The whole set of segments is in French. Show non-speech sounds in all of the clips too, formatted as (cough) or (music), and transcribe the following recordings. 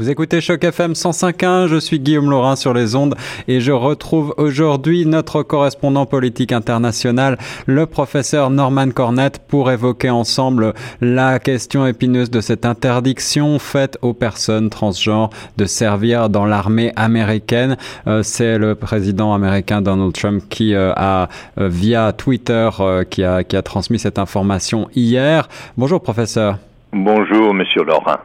Vous écoutez Choc FM 105.1, je suis Guillaume Laurin sur les ondes et je retrouve aujourd'hui notre correspondant politique international, le professeur Norman Cornette, pour évoquer ensemble la question épineuse de cette interdiction faite aux personnes transgenres de servir dans l'armée américaine. Euh, c'est le président américain Donald Trump qui euh, a, euh, via Twitter, qui, a, qui a transmis cette information hier. Bonjour professeur. Bonjour monsieur Laurin.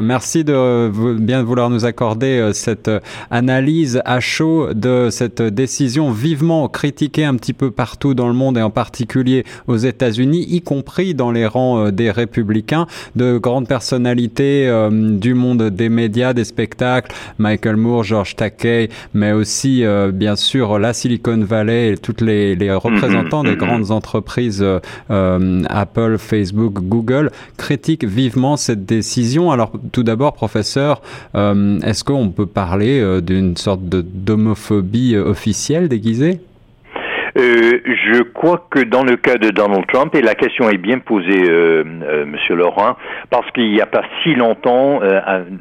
Merci de bien vouloir nous accorder euh, cette euh, analyse à chaud de cette décision vivement critiquée un petit peu partout dans le monde et en particulier aux États-Unis, y compris dans les rangs euh, des républicains, de grandes personnalités du monde des médias, des spectacles, Michael Moore, George Takei, mais aussi bien sûr la Silicon Valley et toutes les, les représentants des mm-hmm. grandes entreprises Apple, Facebook, Google critiquent vivement cette décision. Alors tout d'abord, professeur, euh, est-ce qu'on peut parler euh, d'une sorte d'homophobie euh, officielle déguisée? Je crois que dans le cas de Donald Trump, et la question est bien posée, Monsieur Laurent, parce qu'il n'y a pas si longtemps,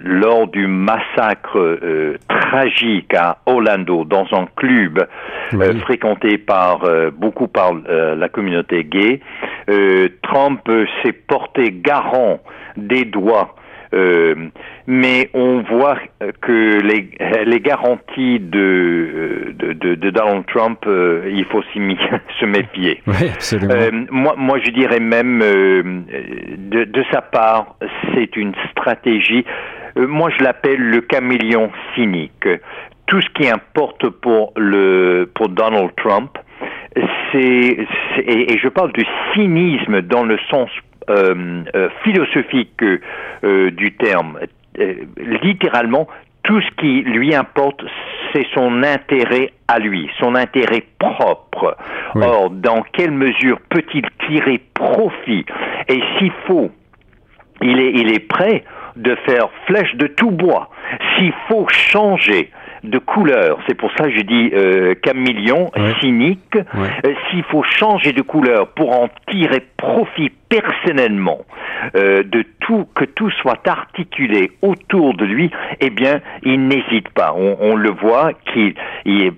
lors du massacre tragique à Orlando, dans un club fréquenté par beaucoup par la communauté gay, Trump s'est porté garant des droits euh, mais on voit que les, les garanties de, de, de, Donald Trump, euh, il faut (laughs) se méfier. Oui, absolument. Euh, moi, moi, je dirais même, de, de sa part, c'est une stratégie. moi, je l'appelle le caméléon cynique. Tout ce qui importe pour le pour Donald Trump, c'est et, et je parle du cynisme dans le sens euh, euh, philosophique euh, du terme. littéralement, tout ce qui lui importe, c'est son intérêt à lui, son intérêt propre. Or, dans quelle mesure peut-il tirer profit? Et s'il faut, il est, il est prêt de faire flèche de tout bois. S'il faut changer de couleur. C'est pour ça que je dis euh, caméléon, cynique. Euh, s'il faut changer de couleur pour en tirer profit personnellement euh, de tout, que tout soit articulé autour de lui, eh bien, il n'hésite pas. On, le voit qu'il,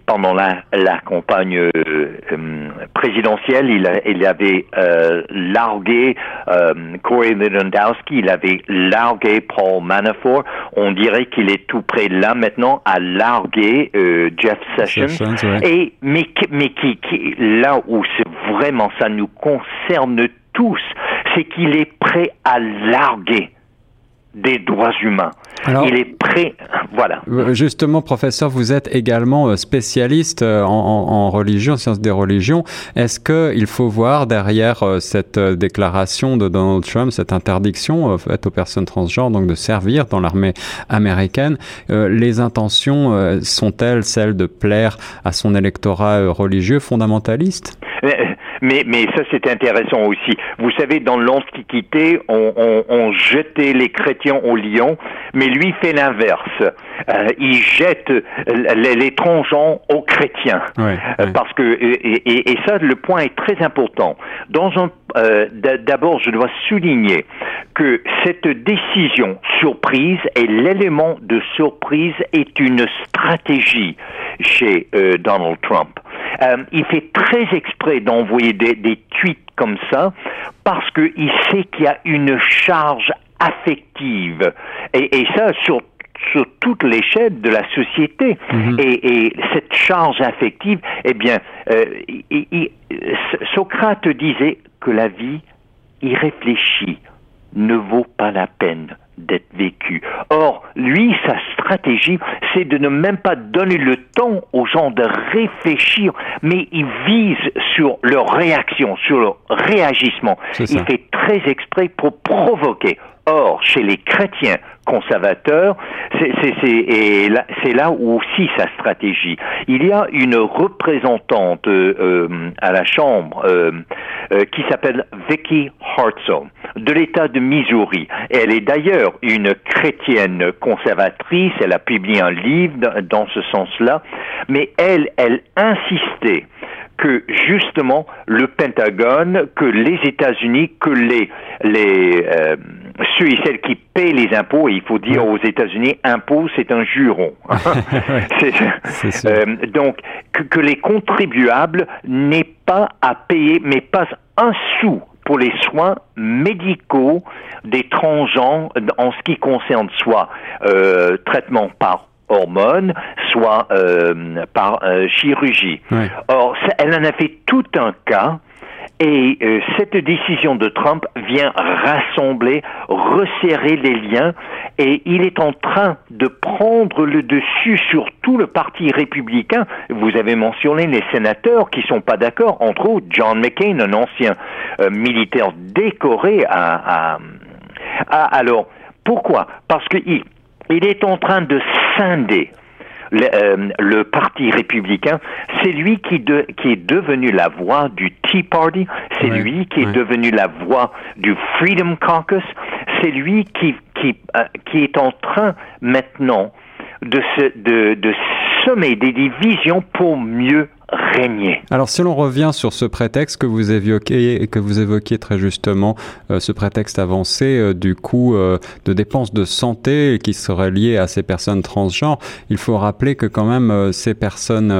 pendant la, la campagne euh, euh, présidentielle, il, il avait largué Corey Lewandowski, il avait largué Paul Manafort. On dirait qu'il est tout près là maintenant à larguer Jeff Sessions. Et mais mais qui, qui là où c'est vraiment ça nous concerne tous, c'est qu'il est prêt à larguer des droits humains. il est prêt, voilà. Euh, justement, professeur, vous êtes également euh, spécialiste euh, en, en, religion, en sciences des religions. Est-ce qu'il faut voir derrière cette déclaration de Donald Trump, cette interdiction faite aux personnes transgenres donc de servir dans l'armée américaine, les intentions sont-elles celles de plaire à son électorat religieux fondamentaliste? Mais, mais ça, c'est intéressant aussi. Vous savez, dans l'Antiquité, on, on, on, jetait les chrétiens au lion, mais lui fait l'inverse. Euh, il jette les, les tronçons aux chrétiens. Euh, parce que, et, et, ça, le point est très important. Dans un, euh, d'abord, je dois souligner que cette décision surprise et l'élément de surprise est une stratégie chez Donald Trump. Euh, il fait très exprès d'envoyer des, des tweets comme ça parce qu'il sait qu'il y a une charge affective. Et, et ça, sur sur toute l'échelle de la société. Mhm. et, et, cette charge affective, eh bien, euh, Socrate disait que la vie irréfléchie ne vaut pas la peine d'être vécu. Or, lui, sa stratégie, c'est de ne même pas donner le temps aux gens de réfléchir, mais il vise sur leur réaction, sur leur réagissement. Il fait très exprès pour provoquer. Or, chez les chrétiens conservateurs, c'est là, où aussi sa stratégie. Il y a une représentante euh, à la Chambre euh, euh, qui s'appelle Vicky Hartzell de l'État de Missouri. Elle est d'ailleurs une chrétienne conservatrice. Elle a publié un livre dans ce sens-là, mais elle, elle insistait que justement le Pentagone, que les États-Unis, que les les euh, ceux et celles qui paient les impôts, et il faut dire aux États-Unis, impôt c'est un juron. (laughs) euh, donc que, que les contribuables n'aient pas à payer, mais pas un sou pour les soins médicaux des transgenres en ce qui concerne soit euh, traitement par hormones, soit euh, par euh, chirurgie. Or, elle en a fait tout un cas. Et euh, cette décision de Trump vient rassembler, resserrer les liens, et il est en train de prendre le dessus sur tout le parti républicain. Vous avez mentionné les sénateurs qui sont pas d'accord, entre autres John McCain, un ancien euh, militaire décoré alors pourquoi? Parce qu'il il est en train de scinder le, euh, le, Parti républicain, c'est lui qui, de, qui, est devenu la voix du Tea Party, c'est lui qui est devenu la voix du Freedom Caucus, c'est lui qui, qui, euh, qui, est en train maintenant de, se, de, de semer des divisions pour mieux régner. Alors si l'on revient sur ce prétexte que vous évoquiez et que vous évoquiez très justement, euh, ce prétexte avancé euh, du coût euh, de dépenses de santé qui serait lié à ces personnes transgenres, il faut rappeler que quand même ces personnes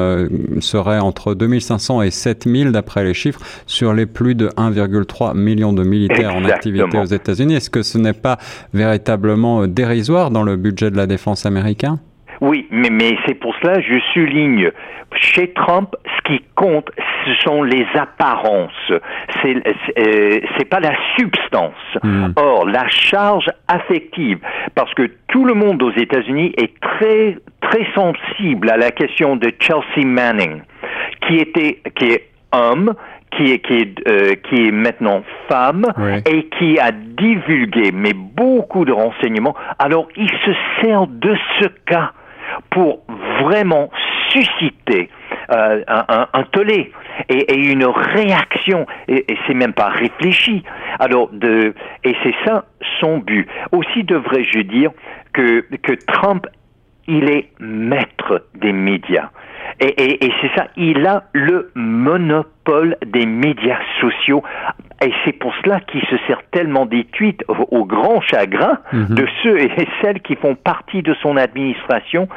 seraient entre 2500 et 7000 d'après les chiffres sur les plus de 1,3 million de militaires Exactement. en activité aux États-Unis. Est-ce que ce n'est pas véritablement dérisoire dans le budget de la défense américain? Oui, mais, mais c'est pour cela que je souligne, chez Trump, ce qui compte, ce sont les apparences. C'est euh, pas la substance. Mmh. Or, la charge affective, parce que tout le monde aux États-Unis est très très sensible à la question de Chelsea Manning, qui était qui est homme, qui est, qui est, euh, qui est maintenant femme oui. et qui a divulgué mais beaucoup de renseignements. Alors il se sert de ce cas pour vraiment susciter euh, un, un, tollé et, une réaction et, c'est même pas réfléchi. Alors et c'est ça son but. Aussi devrais-je dire que Trump il est maître des médias. Et c'est ça, il a le monopole des médias sociaux. Et c'est pour cela qu'il se sert tellement des tweets au, au grand chagrin -hmm. de ceux et (laughs) celles qui font partie de son administration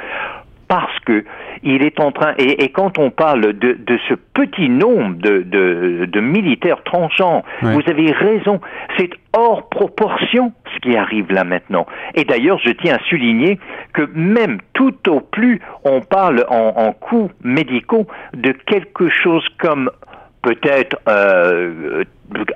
parce que il est en train et, et quand on parle de, de, ce petit nombre de, de, de militaires tranchants, vous avez raison, c'est hors proportion ce qui arrive là maintenant. Et d'ailleurs, je tiens à souligner que même tout au plus, on parle en, en coûts médicaux de quelque chose comme peut-être euh,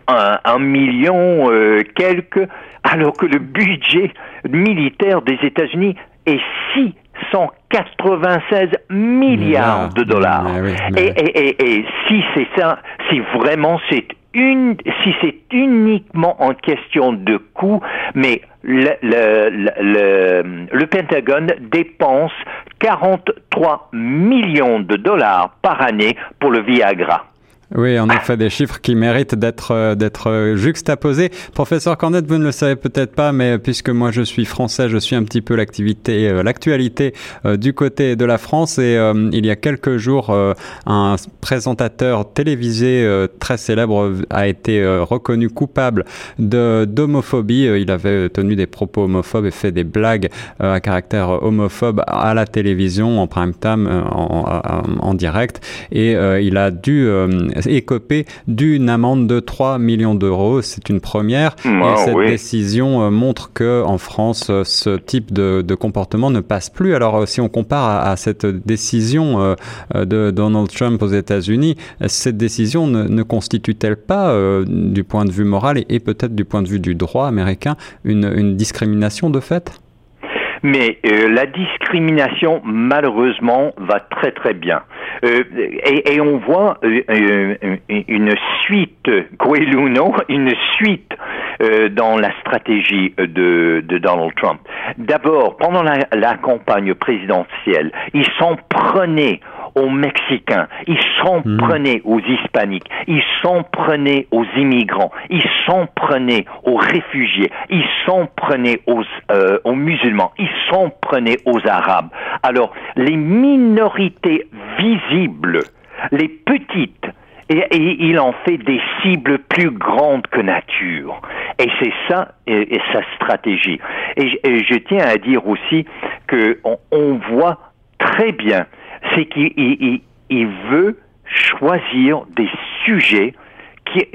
un, un, million euh, quelques, alors que le budget militaire des États-Unis est si 196 milliards de dollars. Mais oui, mais... Et, et, et, et, si c'est ça, si vraiment c'est une, si c'est uniquement en question de coût, mais le, le, le, le, Pentagone dépense 43 millions de dollars par année pour le Viagra. Oui, en effet, des chiffres qui méritent d'être euh, d'être euh, juxtaposés. Professeur Cornette, vous ne le savez peut-être pas, mais puisque moi je suis français, je suis un petit peu l'activité, euh, l'actualité du côté de la France. Et il y a quelques jours, un présentateur télévisé très célèbre a été reconnu coupable de d'homophobie. Il avait tenu des propos homophobes et fait des blagues à caractère homophobe à la télévision en prime time, en, en, en direct, et il a dû écopé d'une amende de 3 millions d'euros. C'est une première. Et cette oui. décision euh, montre que en France, euh, ce type de, de, comportement ne passe plus. Alors, euh, si on compare à, à cette décision de Donald Trump aux États-Unis, cette décision ne, ne constitue-t-elle pas, euh, du point de vue moral et, et peut-être du point de vue du droit américain, une, une discrimination de fait? Mais euh, la discrimination, malheureusement, va très très bien. Euh, et, on voit euh, euh une suite, croyez-le ou non, une suite dans la stratégie de, de Donald Trump. D'abord, pendant la, la, campagne présidentielle, il s'en prenait aux Mexicains, il s'en mmh. prenait aux Hispaniques, il s'en prenait aux immigrants, il s'en prenait aux réfugiés, il s'en prenait aux, euh, aux musulmans, il s'en prenait aux Arabes. Alors, les minorités visibles, les petites et, il en fait des cibles plus grandes que nature. Et c'est ça et, sa stratégie. Et, je tiens à dire aussi qu'on on voit très bien, c'est qu'il il veut choisir des sujets qui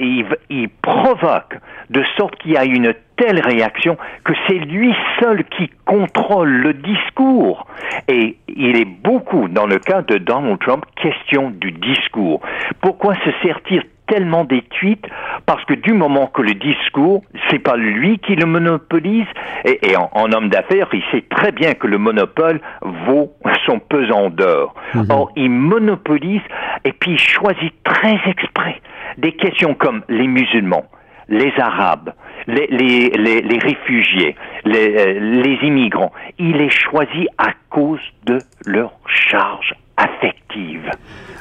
il, provoque de sorte qu'il y a une telle réaction que c'est lui seul qui contrôle le discours. Et il est beaucoup, dans le cas de Donald Trump, question du discours. Pourquoi se sert-il tellement des tweets parce que du moment que le discours, c'est pas lui qui le monopolise, et, en, homme d'affaires, il sait très bien que le monopole vaut son pesant d'or. Mhm. Or, il monopolise et puis il choisit très exprès des questions comme les musulmans, les Arabes, les, les, les, réfugiés, les, euh, les immigrants. Il est choisi à cause de leur charge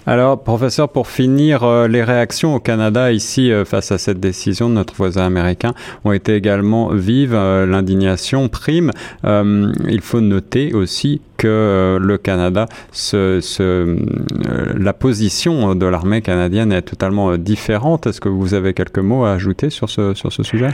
Alors, professeur, pour finir, euh, les réactions au Canada ici euh, face à cette décision de notre voisin américain ont été également vives. L'indignation prime. il faut noter aussi que le Canada, ce, ce, la position de l'armée canadienne est totalement différente. Est-ce que vous avez quelques mots à ajouter sur ce, sur ce sujet?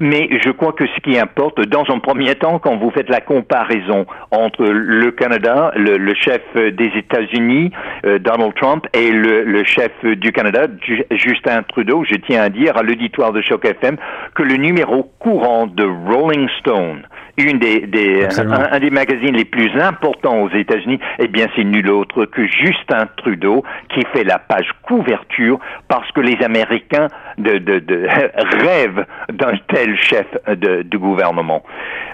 Mais je crois que ce qui importe, dans un premier temps, quand vous faites la comparaison entre le Canada, le, chef des États-Unis, euh, Donald Trump, et le, le, chef du Canada, Justin Trudeau, je tiens à dire à l'auditoire de Choc FM que le numéro courant de Rolling Stone une des, des un, des magazines les plus importants aux États-Unis, eh bien, c'est nul autre que Justin Trudeau qui fait la page couverture parce que les Américains de, de, de (laughs) rêvent d'un tel chef de, de gouvernement.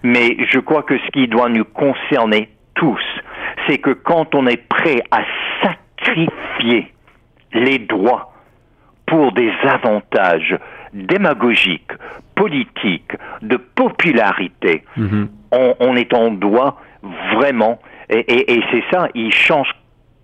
Mais je crois que ce qui doit nous concerner tous, c'est que quand on est prêt à sacrifier les droits pour des avantages démagogiques, politiques, de popularité, mhm. on, est en droit vraiment, et, c'est ça, il change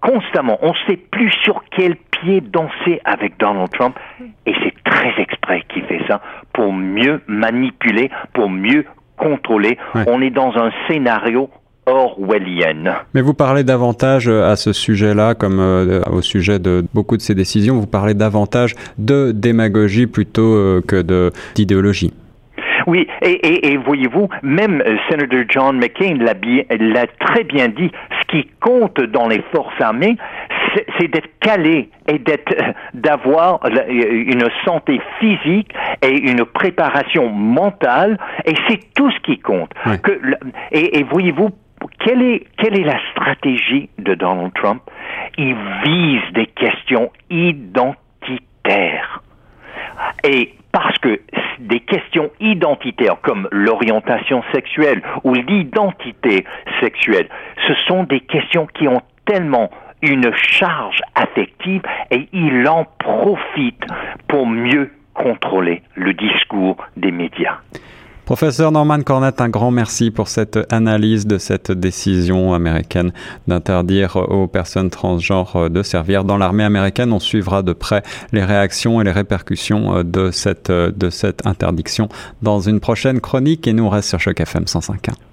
constamment. On ne sait plus sur quel pied danser avec Donald Trump, et c'est très exprès qu'il fait ça pour mieux manipuler, pour mieux contrôler. On est dans un scénario orwellienne. Mais vous parlez davantage euh, à ce sujet-là, comme euh, au sujet de beaucoup de ces décisions, vous parlez davantage de démagogie plutôt euh, que d'idéologie. Oui, et, voyez-vous, même sénateur John McCain l'a très bien dit, ce qui compte dans les forces armées, c'est d'être calé et d'être d'avoir une santé physique et une préparation mentale et c'est tout ce qui compte. Que, et voyez-vous quelle est, quelle est la stratégie de Donald Trump? Il vise des questions identitaires. Et parce que des questions identitaires comme l'orientation sexuelle ou l'identité sexuelle, ce sont des questions qui ont tellement une charge affective et il en profite pour mieux contrôler le discours des médias. Professeur Norman Cornett, un grand merci pour cette analyse de cette décision américaine d'interdire aux personnes transgenres de servir dans l'armée américaine. On suivra de près les réactions et les répercussions de cette, de cette interdiction dans une prochaine chronique et nous reste sur Choc FM 105.1.